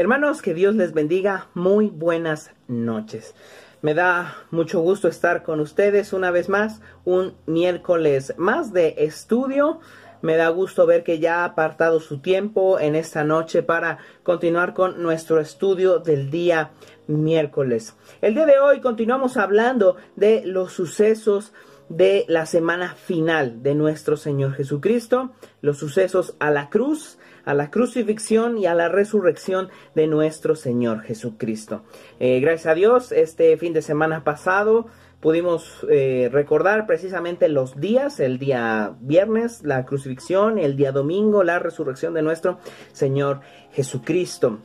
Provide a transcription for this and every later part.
Hermanos, que Dios les bendiga. Muy buenas noches. Me da mucho gusto estar con ustedes una vez más, un miércoles más de estudio. Me da gusto ver que ya ha apartado su tiempo en esta noche para continuar con nuestro estudio del día miércoles. El día de hoy continuamos hablando de los sucesos de la semana final de nuestro Señor Jesucristo, los sucesos a la cruz, a la crucifixión y a la resurrección de nuestro Señor Jesucristo. Eh, gracias a Dios, este fin de semana pasado pudimos eh, recordar precisamente los días, el día viernes, la crucifixión, el día domingo, la resurrección de nuestro Señor Jesucristo.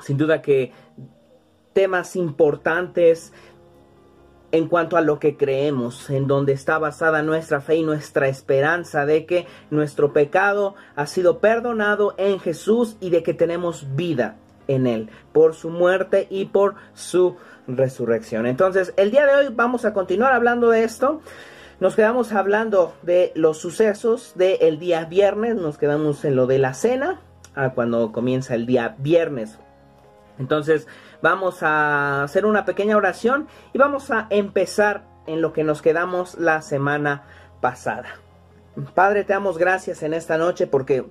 Sin duda que temas importantes, en cuanto a lo que creemos, en donde está basada nuestra fe y nuestra esperanza de que nuestro pecado ha sido perdonado en Jesús y de que tenemos vida en Él, por su muerte y por su resurrección. Entonces, el día de hoy vamos a continuar hablando de esto. Nos quedamos hablando de los sucesos del día viernes, nos quedamos en lo de la cena, a cuando comienza el día viernes. Entonces, Vamos a hacer una pequeña oración y vamos a empezar en lo que nos quedamos la semana pasada. Padre, te damos gracias en esta noche porque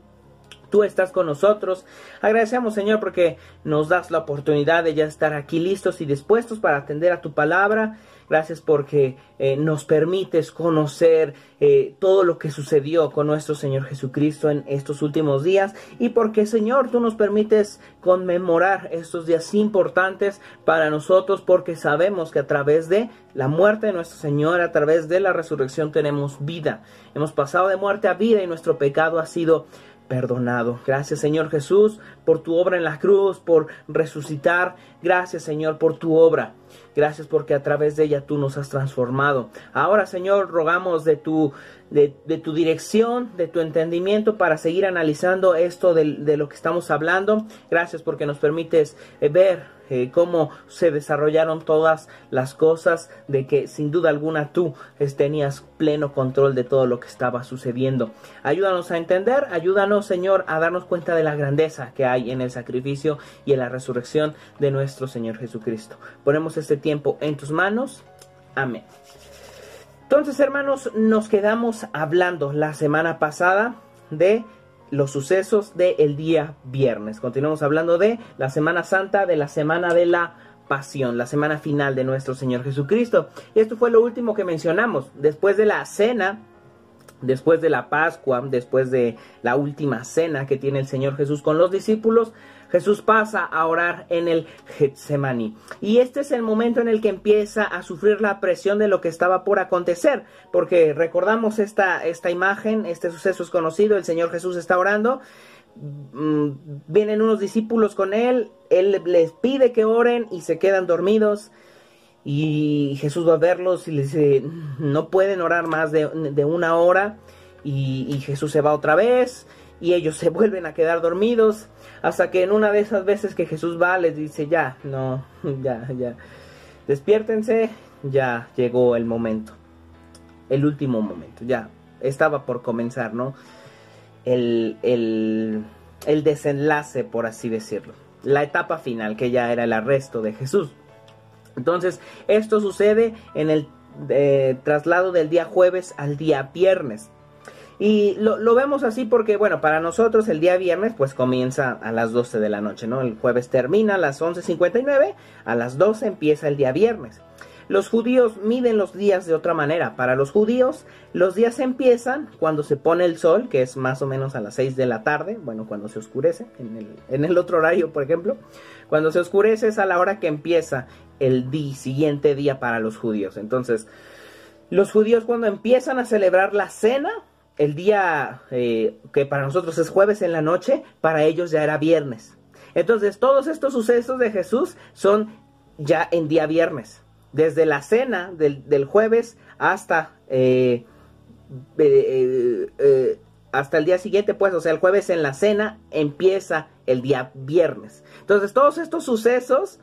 tú estás con nosotros. Agradecemos, Señor, porque nos das la oportunidad de ya estar aquí listos y dispuestos para atender a tu palabra Gracias porque eh, nos permites conocer eh, todo lo que sucedió con nuestro Señor Jesucristo en estos últimos días y porque Señor tú nos permites conmemorar estos días importantes para nosotros porque sabemos que a través de la muerte de nuestro Señor, a través de la resurrección tenemos vida. Hemos pasado de muerte a vida y nuestro pecado ha sido perdonado. Gracias Señor Jesús por tu obra en la cruz, por resucitar. Gracias Señor por tu obra. Gracias porque a través de ella tú nos has transformado. Ahora, Señor, rogamos de tu, de, tu dirección, de tu entendimiento para seguir analizando esto de, de, lo que estamos hablando. Gracias porque nos permites eh, ver eh, cómo se desarrollaron todas las cosas, de que sin duda alguna tú tenías pleno control de todo lo que estaba sucediendo. Ayúdanos a entender, ayúdanos Señor a darnos cuenta de la grandeza que hay en el sacrificio y en la resurrección de nuestro Señor Jesucristo. Ponemos este tiempo en tus manos. Amén. Entonces, hermanos, nos quedamos hablando la semana pasada de los sucesos del día viernes. Continuamos hablando de la Semana Santa, de la Semana de la Pasión, la semana final de nuestro Señor Jesucristo. Y esto fue lo último que mencionamos. Después de la cena, después de la Pascua, después de la última cena que tiene el Señor Jesús con los discípulos, Jesús pasa a orar en el Getsemaní. Y este es el momento en el que empieza a sufrir la presión de lo que estaba por acontecer, porque recordamos esta, esta imagen, este suceso es conocido, el Señor Jesús está orando, mm, vienen unos discípulos con él, él les pide que oren y se quedan dormidos. Y Jesús va a verlos y les dice, no pueden orar más de, una hora. Y Jesús se va otra vez y ellos se vuelven a quedar dormidos hasta que en una de esas veces que Jesús va les dice ya, no, ya, ya, despiértense, ya llegó el momento, el último momento, ya estaba por comenzar, ¿no? El, el, el desenlace, por así decirlo, la etapa final que ya era el arresto de Jesús. Entonces, esto sucede en el eh, traslado del día jueves al día viernes. Y lo, vemos así porque, bueno, para nosotros el día viernes pues comienza a las 12 de la noche, ¿no? El jueves termina a las 11.59, a las 12 empieza el día viernes. Los judíos miden los días de otra manera. Para los judíos, los días empiezan cuando se pone el sol, que es más o menos a las 6 de la tarde, bueno, cuando se oscurece, en el, en el otro horario, por ejemplo. Cuando se oscurece es a la hora que empieza el siguiente día para los judíos. Entonces, los judíos cuando empiezan a celebrar la cena, el día eh, que para nosotros es jueves en la noche, para ellos ya era viernes. Entonces todos estos sucesos de Jesús son ya en día viernes. Desde la cena del, jueves hasta, eh, eh, hasta el día siguiente, pues, o sea, el jueves en la cena empieza el día viernes. Entonces todos estos sucesos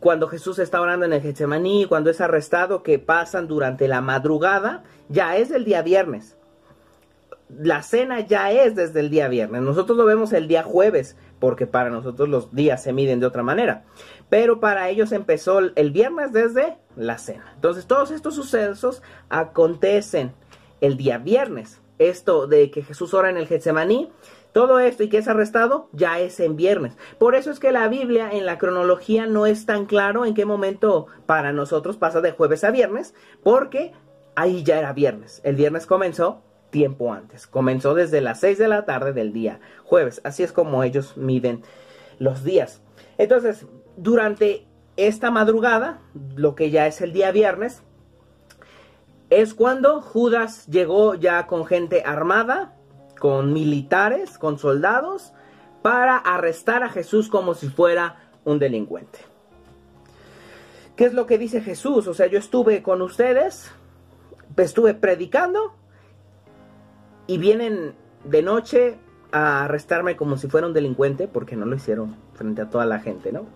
cuando Jesús está orando en el Getsemaní, cuando es arrestado, que pasan durante la madrugada, ya es el día viernes la cena ya es desde el día viernes. Nosotros lo vemos el día jueves, porque para nosotros los días se miden de otra manera. Pero para ellos empezó el viernes desde la cena. Entonces todos estos sucesos acontecen el día viernes. Esto de que Jesús ora en el Getsemaní, todo esto y que es arrestado ya es en viernes. Por eso es que la Biblia en la cronología no es tan claro en qué momento para nosotros pasa de jueves a viernes, porque ahí ya era viernes. El viernes comenzó tiempo antes. Comenzó desde las 6 de la tarde del día jueves. Así es como ellos miden los días. Entonces, durante esta madrugada, lo que ya es el día viernes, es cuando Judas llegó ya con gente armada, con militares, con soldados, para arrestar a Jesús como si fuera un delincuente. ¿Qué es lo que dice Jesús? O sea, yo estuve con ustedes, estuve predicando y vienen de noche a arrestarme como si fuera un delincuente porque no lo hicieron frente a toda la gente, ¿no?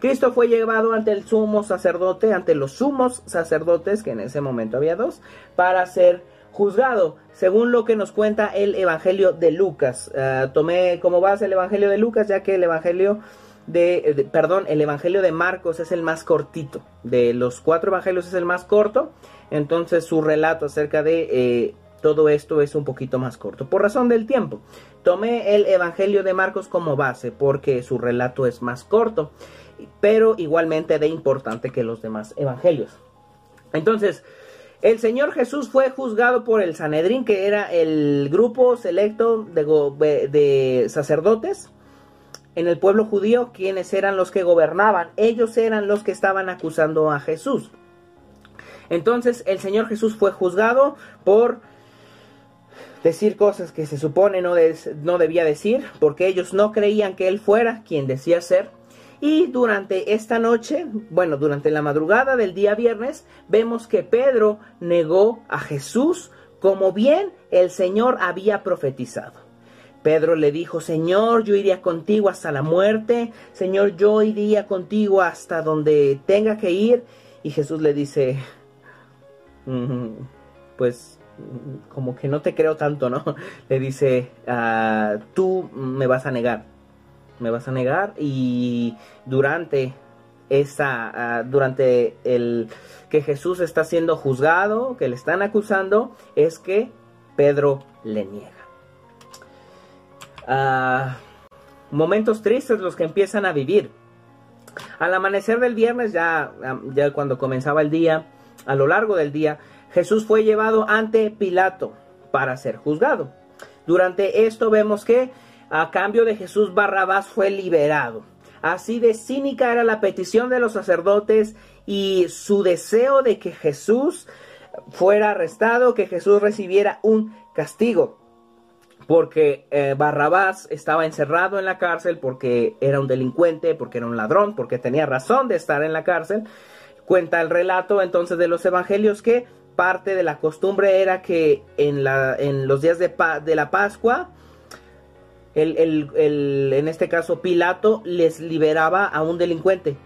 Cristo fue llevado ante el sumo sacerdote, ante los sumos sacerdotes, que en ese momento había dos, para ser juzgado, según lo que nos cuenta el Evangelio de Lucas. Ah, tomé como base el Evangelio de Lucas, ya que el Evangelio de, perdón, el Evangelio de Marcos es el más cortito. De los cuatro Evangelios es el más corto. Entonces su relato acerca de eh, todo esto es un poquito más corto. Por razón del tiempo, tomé el Evangelio de Marcos como base porque su relato es más corto, pero igualmente de importante que los demás Evangelios. Entonces, el Señor Jesús fue juzgado por el Sanedrín, que era el grupo selecto de, de sacerdotes en el pueblo judío, quienes eran los que gobernaban. Ellos eran los que estaban acusando a Jesús. Entonces el Señor Jesús fue juzgado por decir cosas que se supone no, no debía decir, porque ellos no creían que él fuera quien decía ser. Y durante esta noche, bueno, durante la madrugada del día viernes, vemos que Pedro negó a Jesús como bien el Señor había profetizado. Pedro le dijo, Señor, yo iría contigo hasta la muerte, Señor, yo iría contigo hasta donde tenga que ir. Y Jesús le dice, pues como que no te creo tanto, ¿no? Le dice, ah, tú me vas a negar, me vas a negar y durante esa, ah, durante el que Jesús está siendo juzgado, que le están acusando, es que Pedro le niega. Ah, momentos tristes los que empiezan a vivir. Al amanecer del viernes, ya, ya cuando comenzaba el día, a lo largo del día, Jesús fue llevado ante Pilato para ser juzgado. Durante esto vemos que a cambio de Jesús Barrabás fue liberado. Así de cínica era la petición de los sacerdotes y su deseo de que Jesús fuera arrestado, que Jesús recibiera un castigo. Porque eh, Barrabás estaba encerrado en la cárcel porque era un delincuente, porque era un ladrón, porque tenía razón de estar en la cárcel. Cuenta el relato entonces de los evangelios que parte de la costumbre era que en, la, en los días de, de la Pascua, el, en este caso Pilato les liberaba a un delincuente.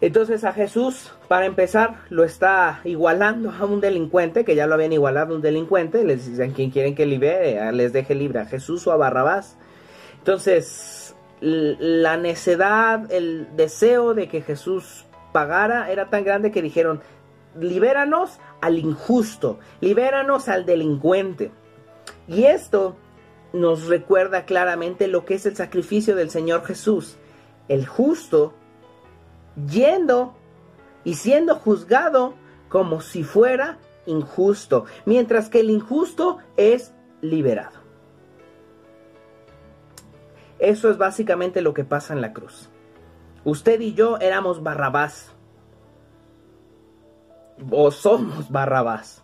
Entonces a Jesús, para empezar, lo está igualando a un delincuente, que ya lo habían igualado a un delincuente, les dicen quien quieren que libere, les deje libre, a Jesús o a Barrabás. Entonces, la necedad, el deseo de que Jesús pagara era tan grande que dijeron, libéranos al injusto, libéranos al delincuente. Y esto nos recuerda claramente lo que es el sacrificio del Señor Jesús. El justo yendo y siendo juzgado como si fuera injusto, mientras que el injusto es liberado. Eso es básicamente lo que pasa en la cruz. Usted y yo éramos Barrabás o somos Barrabás.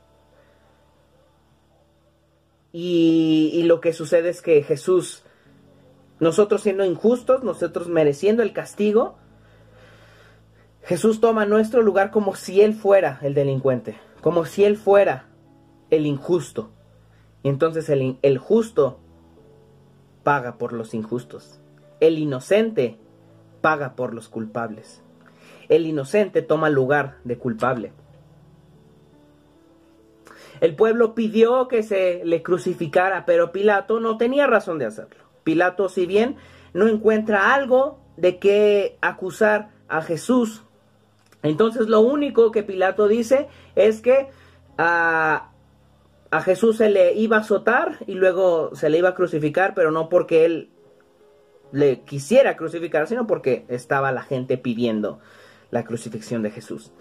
Y, y, lo que sucede es que Jesús, nosotros siendo injustos, nosotros mereciendo el castigo, Jesús toma nuestro lugar como si Él fuera el delincuente, como si Él fuera el injusto. Y entonces el, el justo paga por los injustos. El inocente paga por los culpables. El inocente toma lugar de culpable. El pueblo pidió que se le crucificara, pero Pilato no tenía razón de hacerlo. Pilato, si bien no encuentra algo de qué acusar a Jesús, entonces lo único que Pilato dice es que a, a Jesús se le iba a azotar y luego se le iba a crucificar, pero no porque él le quisiera crucificar, sino porque estaba la gente pidiendo la crucifixión de Jesús.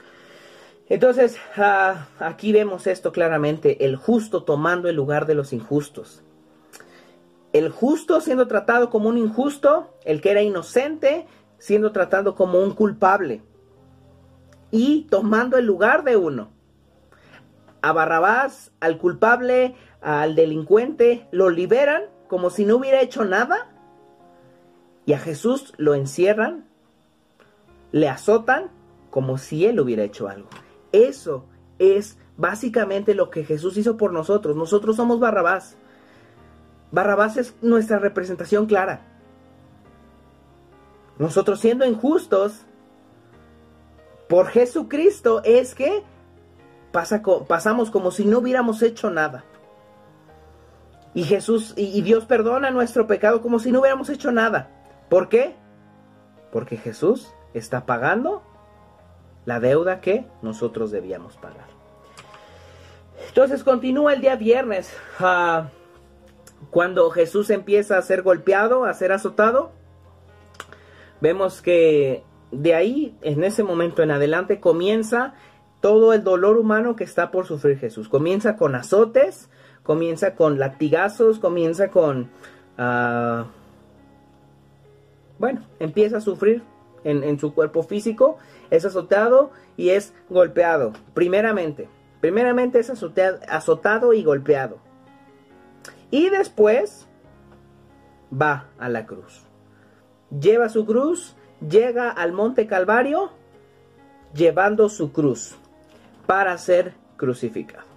Entonces, ah, aquí vemos esto claramente, el justo tomando el lugar de los injustos. El justo siendo tratado como un injusto, el que era inocente siendo tratado como un culpable y tomando el lugar de uno. A Barrabás, al culpable, al delincuente, lo liberan como si no hubiera hecho nada y a Jesús lo encierran, le azotan como si él hubiera hecho algo. Eso es básicamente lo que Jesús hizo por nosotros. Nosotros somos Barrabás. Barrabás es nuestra representación clara. Nosotros siendo injustos por Jesucristo es que pasamos como si no hubiéramos hecho nada. Y Jesús y Dios perdona nuestro pecado como si no hubiéramos hecho nada. ¿Por qué? Porque Jesús está pagando la deuda que nosotros debíamos pagar. Entonces continúa el día viernes, ah, cuando Jesús empieza a ser golpeado, a ser azotado. Vemos que de ahí, en ese momento en adelante, comienza todo el dolor humano que está por sufrir Jesús. Comienza con azotes, comienza con latigazos, comienza con... Ah, bueno, empieza a sufrir en, su cuerpo físico, es azotado y es golpeado. Primeramente, primeramente es azotado y golpeado. Y después va a la cruz. Lleva su cruz, llega al monte Calvario llevando su cruz para ser crucificado.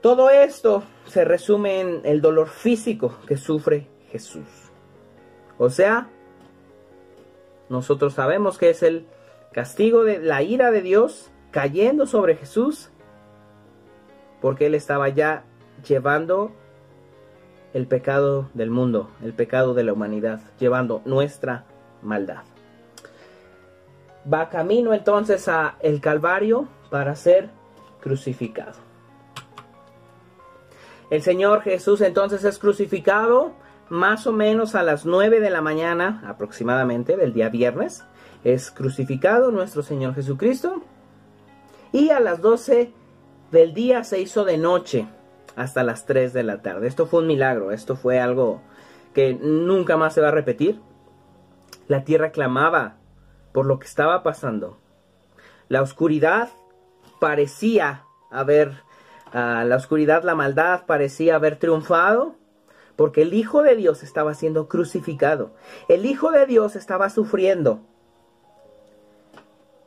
Todo esto se resume en el dolor físico que sufre Jesús. O sea, nosotros sabemos que es el castigo de la ira de Dios cayendo sobre Jesús porque él estaba ya llevando el pecado del mundo, el pecado de la humanidad, llevando nuestra maldad. Va camino entonces a el Calvario para ser crucificado. El Señor Jesús entonces es crucificado más o menos a las 9 de la mañana aproximadamente del día viernes, es crucificado nuestro Señor Jesucristo. Y a las 12 del día se hizo de noche hasta las 3 de la tarde. Esto fue un milagro, esto fue algo que nunca más se va a repetir. La tierra clamaba por lo que estaba pasando. La oscuridad parecía haber, uh, la oscuridad, la maldad parecía haber triunfado porque el Hijo de Dios estaba siendo crucificado. El Hijo de Dios estaba sufriendo.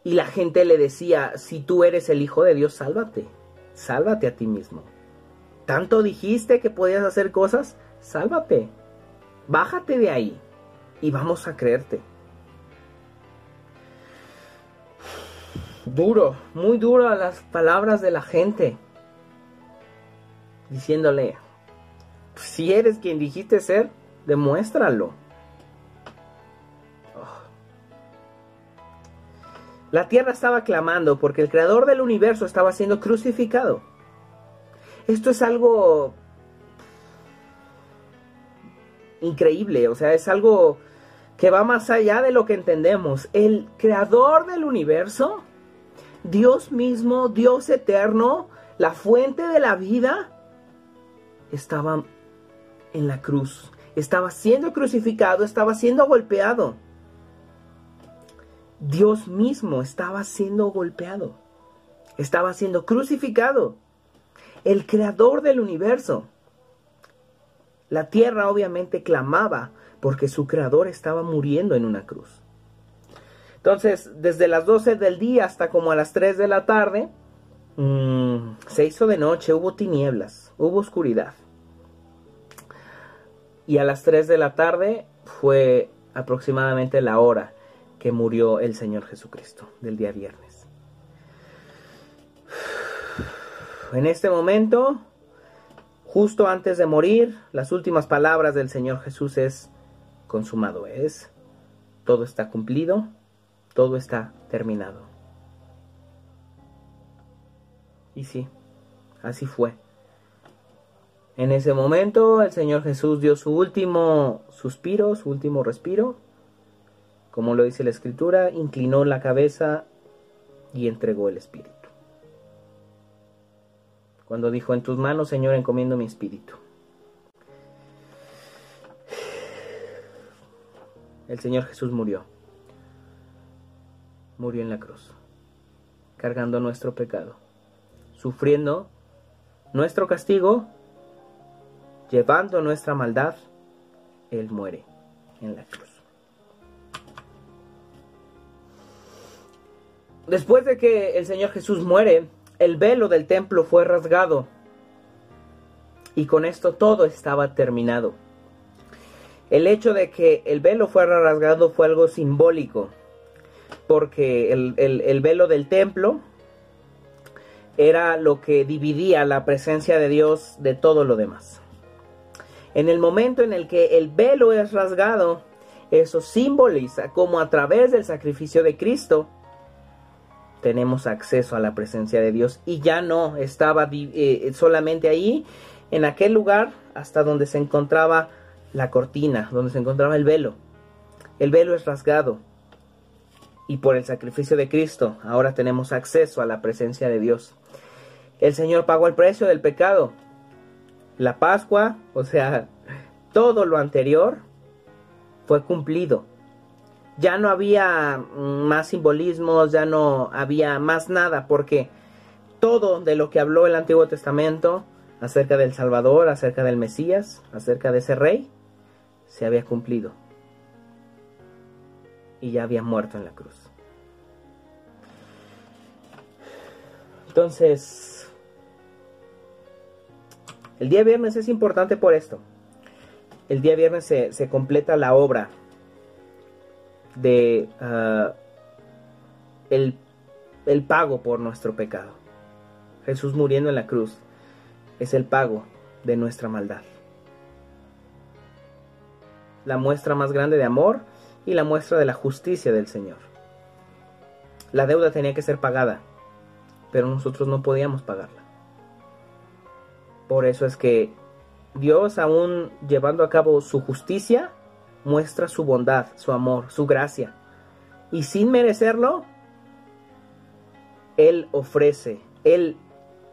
Y la gente le decía, si tú eres el Hijo de Dios, sálvate. Sálvate a ti mismo. ¿Tanto dijiste que podías hacer cosas? Sálvate. Bájate de ahí y vamos a creerte. Duro, muy duro las palabras de la gente. Diciéndole, si eres quien dijiste ser, demuéstralo. Oh. La tierra estaba clamando porque el creador del universo estaba siendo crucificado. Esto es algo increíble, o sea, es algo que va más allá de lo que entendemos. El creador del universo, Dios mismo, Dios eterno, la fuente de la vida, estaba en la cruz. Estaba siendo crucificado, estaba siendo golpeado. Dios mismo estaba siendo golpeado. Estaba siendo crucificado. El creador del universo. La tierra obviamente clamaba porque su creador estaba muriendo en una cruz. Entonces, desde las 12 del día hasta como a las 3 de la tarde, mm, se hizo de noche, hubo tinieblas, hubo oscuridad. Y a las 3 de la tarde fue aproximadamente la hora que murió el Señor Jesucristo del día viernes. En este momento, justo antes de morir, las últimas palabras del Señor Jesús es, consumado es, todo está cumplido, todo está terminado. Y sí, así fue. En ese momento el Señor Jesús dio su último suspiro, su último respiro, como lo dice la Escritura, inclinó la cabeza y entregó el Espíritu. Cuando dijo, en tus manos, Señor, encomiendo mi espíritu. El Señor Jesús murió. Murió en la cruz, cargando nuestro pecado, sufriendo nuestro castigo, llevando nuestra maldad, Él muere en la cruz. Después de que el Señor Jesús muere, el velo del templo fue rasgado y con esto todo estaba terminado. El hecho de que el velo fuera rasgado fue algo simbólico, porque el, velo del templo era lo que dividía la presencia de Dios de todo lo demás. En el momento en el que el velo es rasgado, eso simboliza como a través del sacrificio de Cristo, tenemos acceso a la presencia de Dios y ya no estaba eh, solamente ahí, en aquel lugar hasta donde se encontraba la cortina, donde se encontraba el velo. El velo es rasgado y por el sacrificio de Cristo ahora tenemos acceso a la presencia de Dios. El Señor pagó el precio del pecado. La Pascua, o sea, todo lo anterior fue cumplido ya no había más simbolismos, ya no había más nada, porque todo de lo que habló el Antiguo Testamento acerca del Salvador, acerca del Mesías, acerca de ese rey, se había cumplido. Y ya había muerto en la cruz. Entonces, el día viernes es importante por esto. El día viernes se, completa la obra de ah, el, el pago por nuestro pecado. Jesús muriendo en la cruz es el pago de nuestra maldad. La muestra más grande de amor y la muestra de la justicia del Señor. La deuda tenía que ser pagada, pero nosotros no podíamos pagarla. Por eso es que Dios, aún llevando a cabo su justicia, muestra su bondad, su amor, su gracia. Y sin merecerlo, Él ofrece, Él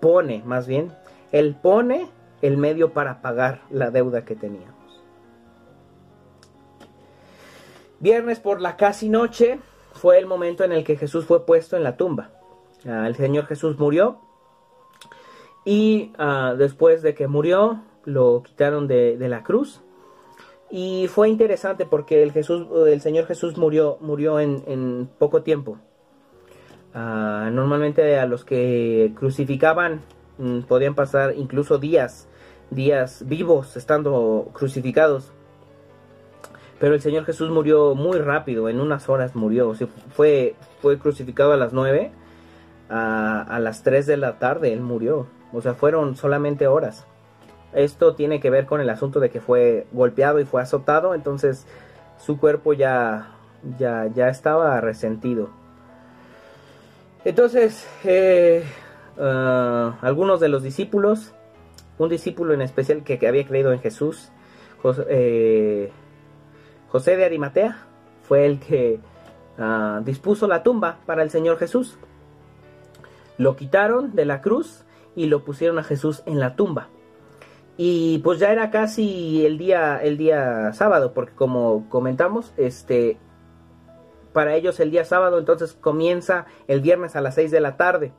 pone, más bien, Él pone el medio para pagar la deuda que teníamos. Viernes por la casi noche fue el momento en el que Jesús fue puesto en la tumba. Ah, el Señor Jesús murió y ah, después de que murió lo quitaron de la cruz y fue interesante porque el, Jesús, el Señor Jesús murió, murió en, poco tiempo. Ah, normalmente a los que crucificaban mm, podían pasar incluso días, días vivos estando crucificados. Pero el Señor Jesús murió muy rápido, en unas horas murió. fue, fue crucificado a las 9, a, a las 3 de la tarde él murió. O sea, fueron solamente horas. Esto tiene que ver con el asunto de que fue golpeado y fue azotado, entonces su cuerpo ya, ya, ya estaba resentido. Entonces, eh, ah, algunos de los discípulos, un discípulo en especial que, había creído en Jesús, eh, José, de Arimatea, fue el que ah, dispuso la tumba para el Señor Jesús. Lo quitaron de la cruz y lo pusieron a Jesús en la tumba. Y pues ya era casi el día, el día sábado, porque como comentamos, este, para ellos el día sábado entonces comienza el viernes a las 6 de la tarde.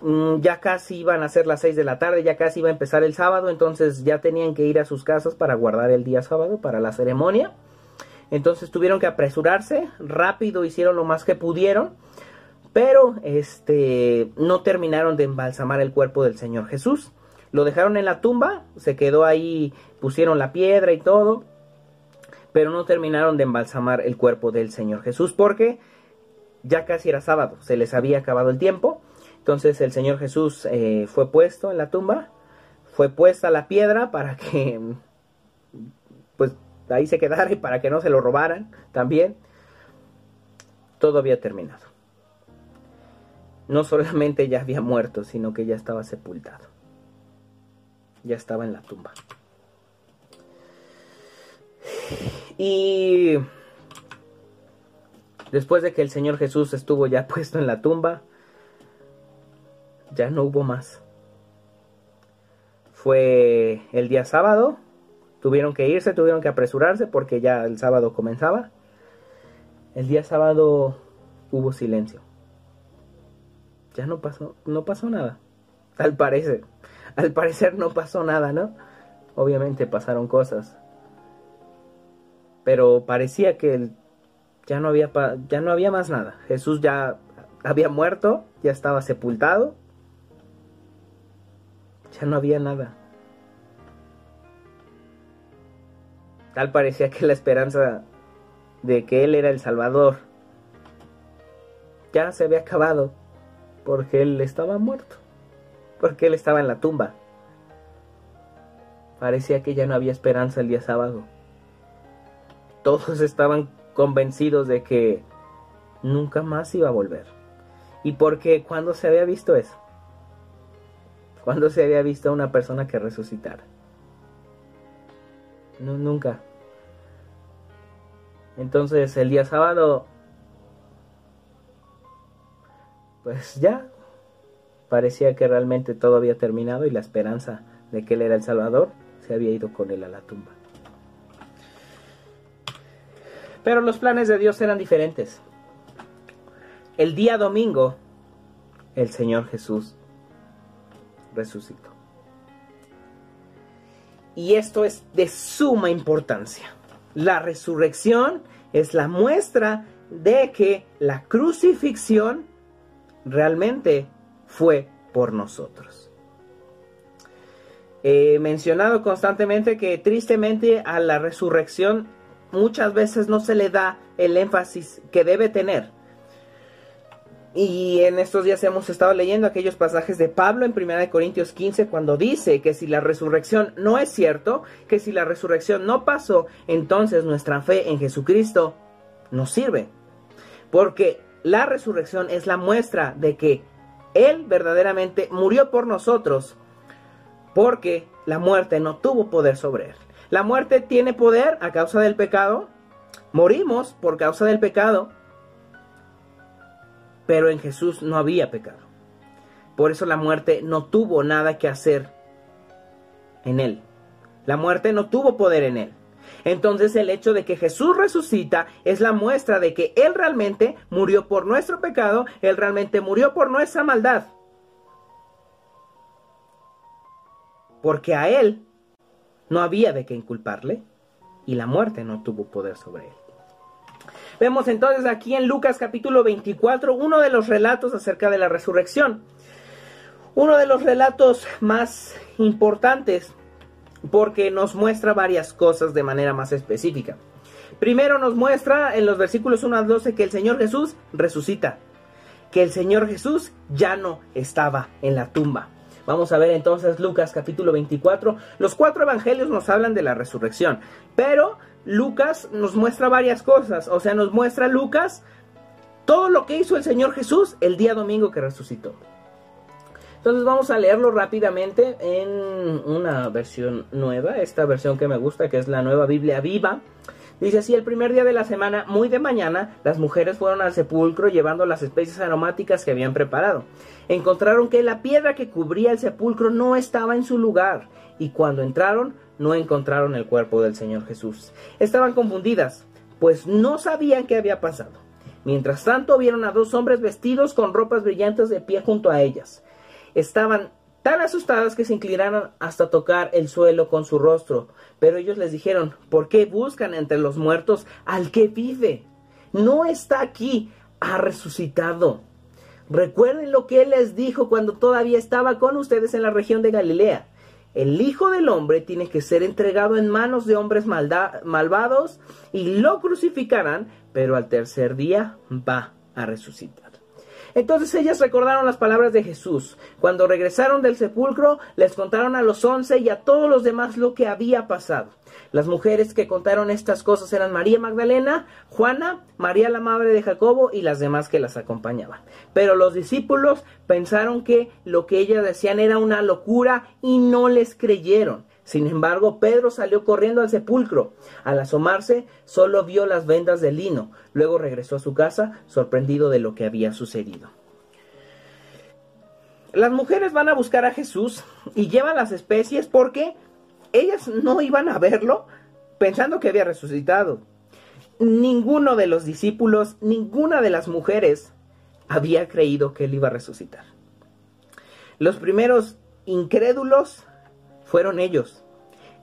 Mm, ya casi iban a ser las 6 de la tarde, ya casi iba a empezar el sábado, entonces ya tenían que ir a sus casas para guardar el día sábado para la ceremonia. Entonces tuvieron que apresurarse, rápido hicieron lo más que pudieron, pero este no terminaron de embalsamar el cuerpo del Señor Jesús. Lo dejaron en la tumba, se quedó ahí, pusieron la piedra y todo, pero no terminaron de embalsamar el cuerpo del Señor Jesús porque ya casi era sábado, se les había acabado el tiempo. Entonces el Señor Jesús eh, fue puesto en la tumba, fue puesta la piedra para que pues ahí se quedara y para que no se lo robaran también. Todo había terminado. No solamente ya había muerto, sino que ya estaba sepultado. Ya estaba en la tumba. Y después de que el Señor Jesús estuvo ya puesto en la tumba, ya no hubo más. Fue el día sábado, tuvieron que irse, tuvieron que apresurarse porque ya el sábado comenzaba. El día sábado hubo silencio. Ya no pasó, no pasó nada. Al parecer, al parecer no pasó nada, ¿no? Obviamente pasaron cosas. Pero parecía que ya no había ya no había más nada. Jesús ya había muerto, ya estaba sepultado ya no había nada. Tal parecía que la esperanza de que Él era el Salvador ya se había acabado porque Él estaba muerto, porque Él estaba en la tumba. Parecía que ya no había esperanza el día sábado. Todos estaban convencidos de que nunca más iba a volver. ¿Y porque cuando se había visto eso? ¿Cuándo se había visto a una persona que resucitara? Nunca. Entonces el día sábado, pues ya, parecía que realmente todo había terminado y la esperanza de que él era el Salvador se había ido con él a la tumba. Pero los planes de Dios eran diferentes. El día domingo, el Señor Jesús resucitó. Y esto es de suma importancia. La resurrección es la muestra de que la crucifixión realmente fue por nosotros. He mencionado constantemente que tristemente a la resurrección muchas veces no se le da el énfasis que debe tener. Y en estos días hemos estado leyendo aquellos pasajes de Pablo en 1 Corintios 15 cuando dice que si la resurrección no es cierto, que si la resurrección no pasó, entonces nuestra fe en Jesucristo no sirve. Porque la resurrección es la muestra de que Él verdaderamente murió por nosotros, porque la muerte no tuvo poder sobre Él. La muerte tiene poder a causa del pecado, morimos por causa del pecado, pero en Jesús no había pecado. Por eso la muerte no tuvo nada que hacer en él. La muerte no tuvo poder en él. Entonces el hecho de que Jesús resucita es la muestra de que Él realmente murió por nuestro pecado, Él realmente murió por nuestra maldad. Porque a Él no había de qué inculparle y la muerte no tuvo poder sobre Él. Vemos entonces aquí en Lucas capítulo 24 uno de los relatos acerca de la resurrección. Uno de los relatos más importantes porque nos muestra varias cosas de manera más específica. Primero nos muestra en los versículos 1 al 12 que el Señor Jesús resucita, que el Señor Jesús ya no estaba en la tumba. Vamos a ver entonces Lucas capítulo 24. Los cuatro evangelios nos hablan de la resurrección, pero Lucas nos muestra varias cosas. O sea, nos muestra Lucas todo lo que hizo el Señor Jesús el día domingo que resucitó. Entonces vamos a leerlo rápidamente en una versión nueva, esta versión que me gusta, que es la nueva Biblia viva. Dice así, el primer día de la semana, muy de mañana, las mujeres fueron al sepulcro llevando las especies aromáticas que habían preparado. Encontraron que la piedra que cubría el sepulcro no estaba en su lugar, y cuando entraron no encontraron el cuerpo del Señor Jesús. Estaban confundidas, pues no sabían qué había pasado. Mientras tanto vieron a dos hombres vestidos con ropas brillantes de pie junto a ellas. Estaban tan asustadas que se inclinaron hasta tocar el suelo con su rostro. Pero ellos les dijeron, ¿por qué buscan entre los muertos al que vive? No está aquí, ha resucitado. Recuerden lo que Él les dijo cuando todavía estaba con ustedes en la región de Galilea. El Hijo del Hombre tiene que ser entregado en manos de hombres malvados y lo crucificarán, pero al tercer día va a resucitar. Entonces ellas recordaron las palabras de Jesús. Cuando regresaron del sepulcro, les contaron a los once y a todos los demás lo que había pasado. Las mujeres que contaron estas cosas eran María Magdalena, Juana, María la madre de Jacobo y las demás que las acompañaban. Pero los discípulos pensaron que lo que ellas decían era una locura y no les creyeron. Sin embargo, Pedro salió corriendo al sepulcro. Al asomarse, solo vio las vendas de lino. Luego regresó a su casa, sorprendido de lo que había sucedido. Las mujeres van a buscar a Jesús y llevan las especies porque ellas no iban a verlo pensando que había resucitado. Ninguno de los discípulos, ninguna de las mujeres había creído que él iba a resucitar. Los primeros incrédulos fueron ellos.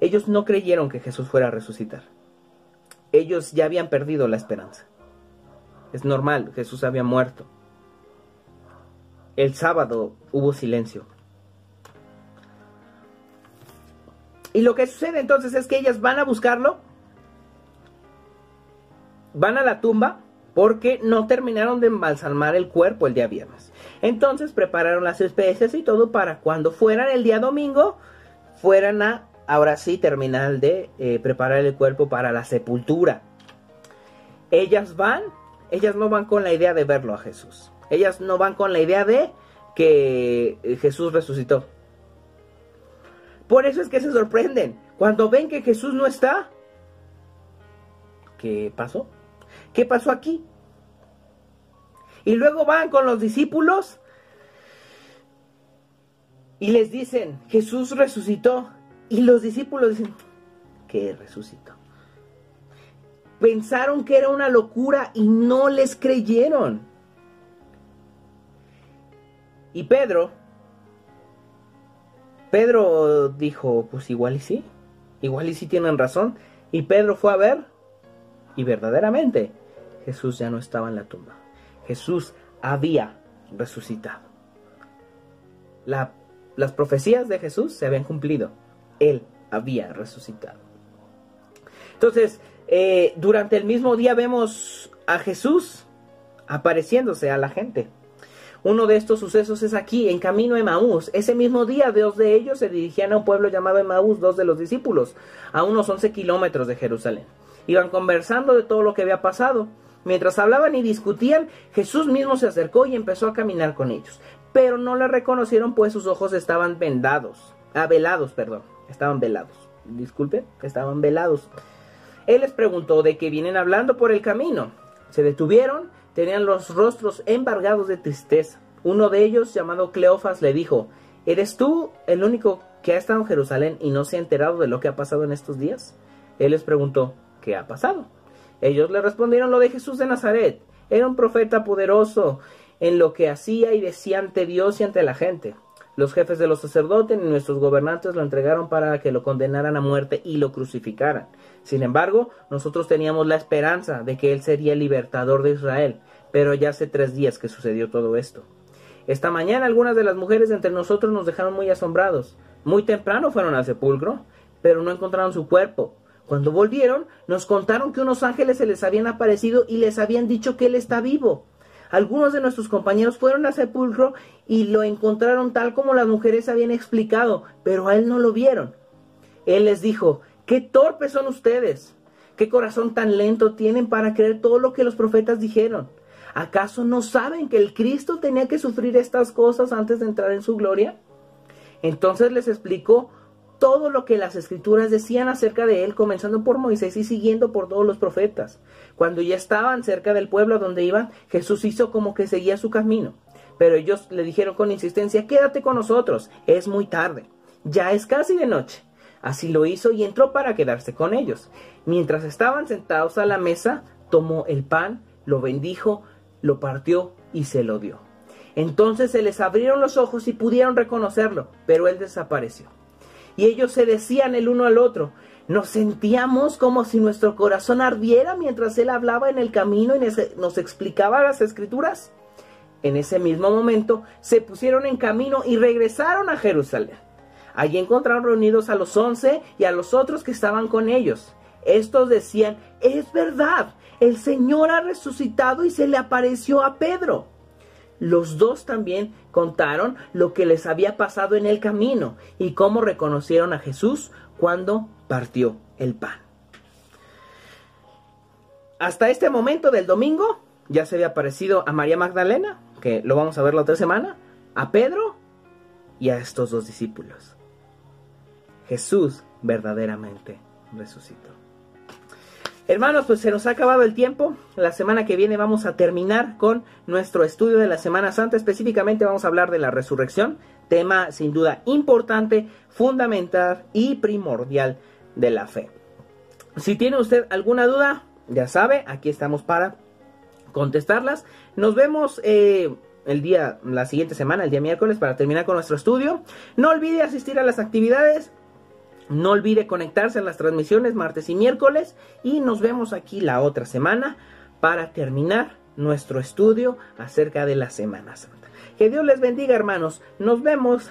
Ellos no creyeron que Jesús fuera a resucitar. Ellos ya habían perdido la esperanza. Es normal, Jesús había muerto. El sábado hubo silencio. Y lo que sucede entonces es que ellas van a buscarlo, van a la tumba, porque no terminaron de embalsamar el cuerpo el día viernes. Entonces prepararon las especias y todo para cuando fueran el día domingo, fueran a, ahora sí, terminar de eh, preparar el cuerpo para la sepultura. Ellas van, ellas no van con la idea de verlo a Jesús. Ellas no van con la idea de que eh, Jesús resucitó. Por eso es que se sorprenden. Cuando ven que Jesús no está, ¿qué pasó? ¿Qué pasó aquí? Y luego van con los discípulos y les dicen, Jesús resucitó. Y los discípulos dicen, ¿qué resucitó? Pensaron que era una locura y no les creyeron. Y Pedro Pedro dijo, pues igual y sí, igual y sí tienen razón. Y Pedro fue a ver y verdaderamente Jesús ya no estaba en la tumba. Jesús había resucitado. Las profecías de Jesús se habían cumplido. Él había resucitado. Entonces, eh, durante el mismo día vemos a Jesús apareciéndose a la gente. Uno de estos sucesos es aquí, en camino a Emaús. Ese mismo día, dos de ellos se dirigían a un pueblo llamado Emaús, dos de los discípulos, a unos 11 kilómetros de Jerusalén. Iban conversando de todo lo que había pasado. Mientras hablaban y discutían, Jesús mismo se acercó y empezó a caminar con ellos. Pero no le reconocieron, pues sus ojos estaban vendados. Ah, velados, perdón. Estaban velados. Disculpe, estaban velados. Él les preguntó de qué vienen hablando por el camino. Se detuvieron tenían los rostros embargados de tristeza. Uno de ellos, llamado Cleofas, le dijo, ¿Eres tú el único que ha estado en Jerusalén y no se ha enterado de lo que ha pasado en estos días? Él les preguntó, ¿qué ha pasado? Ellos le respondieron lo de Jesús de Nazaret. Era un profeta poderoso en lo que hacía y decía ante Dios y ante la gente. Los jefes de los sacerdotes y nuestros gobernantes lo entregaron para que lo condenaran a muerte y lo crucificaran. Sin embargo, nosotros teníamos la esperanza de que Él sería el libertador de Israel, pero ya hace tres días que sucedió todo esto. Esta mañana algunas de las mujeres entre nosotros nos dejaron muy asombrados. Muy temprano fueron al sepulcro, pero no encontraron su cuerpo. Cuando volvieron, nos contaron que unos ángeles se les habían aparecido y les habían dicho que Él está vivo. Algunos de nuestros compañeros fueron al sepulcro y lo encontraron tal como las mujeres habían explicado, pero a él no lo vieron. Él les dijo, qué torpes son ustedes, qué corazón tan lento tienen para creer todo lo que los profetas dijeron. ¿Acaso no saben que el Cristo tenía que sufrir estas cosas antes de entrar en su gloria? Entonces les explicó todo lo que las escrituras decían acerca de él, comenzando por Moisés y siguiendo por todos los profetas. Cuando ya estaban cerca del pueblo donde iban, Jesús hizo como que seguía su camino. Pero ellos le dijeron con insistencia, quédate con nosotros, es muy tarde, ya es casi de noche. Así lo hizo y entró para quedarse con ellos. Mientras estaban sentados a la mesa, tomó el pan, lo bendijo, lo partió y se lo dio. Entonces se les abrieron los ojos y pudieron reconocerlo, pero él desapareció y ellos se decían el uno al otro. Nos sentíamos como si nuestro corazón ardiera mientras él hablaba en el camino y nos explicaba las escrituras. En ese mismo momento se pusieron en camino y regresaron a Jerusalén. Allí encontraron reunidos a los once y a los otros que estaban con ellos. Estos decían, es verdad, el Señor ha resucitado y se le apareció a Pedro. Los dos también contaron lo que les había pasado en el camino y cómo reconocieron a Jesús cuando partió el pan. Hasta este momento del domingo ya se había aparecido a María Magdalena, que lo vamos a ver la otra semana, a Pedro y a estos dos discípulos. Jesús verdaderamente resucitó. Hermanos, pues se nos ha acabado el tiempo. La semana que viene vamos a terminar con nuestro estudio de la Semana Santa. Específicamente vamos a hablar de la resurrección, tema sin duda importante, fundamental y primordial de la fe. Si tiene usted alguna duda, ya sabe, aquí estamos para contestarlas. Nos vemos eh, el día, la siguiente semana, el día miércoles, para terminar con nuestro estudio. No olvide asistir a las actividades. No olvide conectarse a las transmisiones martes y miércoles y nos vemos aquí la otra semana para terminar nuestro estudio acerca de la Semana Santa. Que Dios les bendiga hermanos. Nos vemos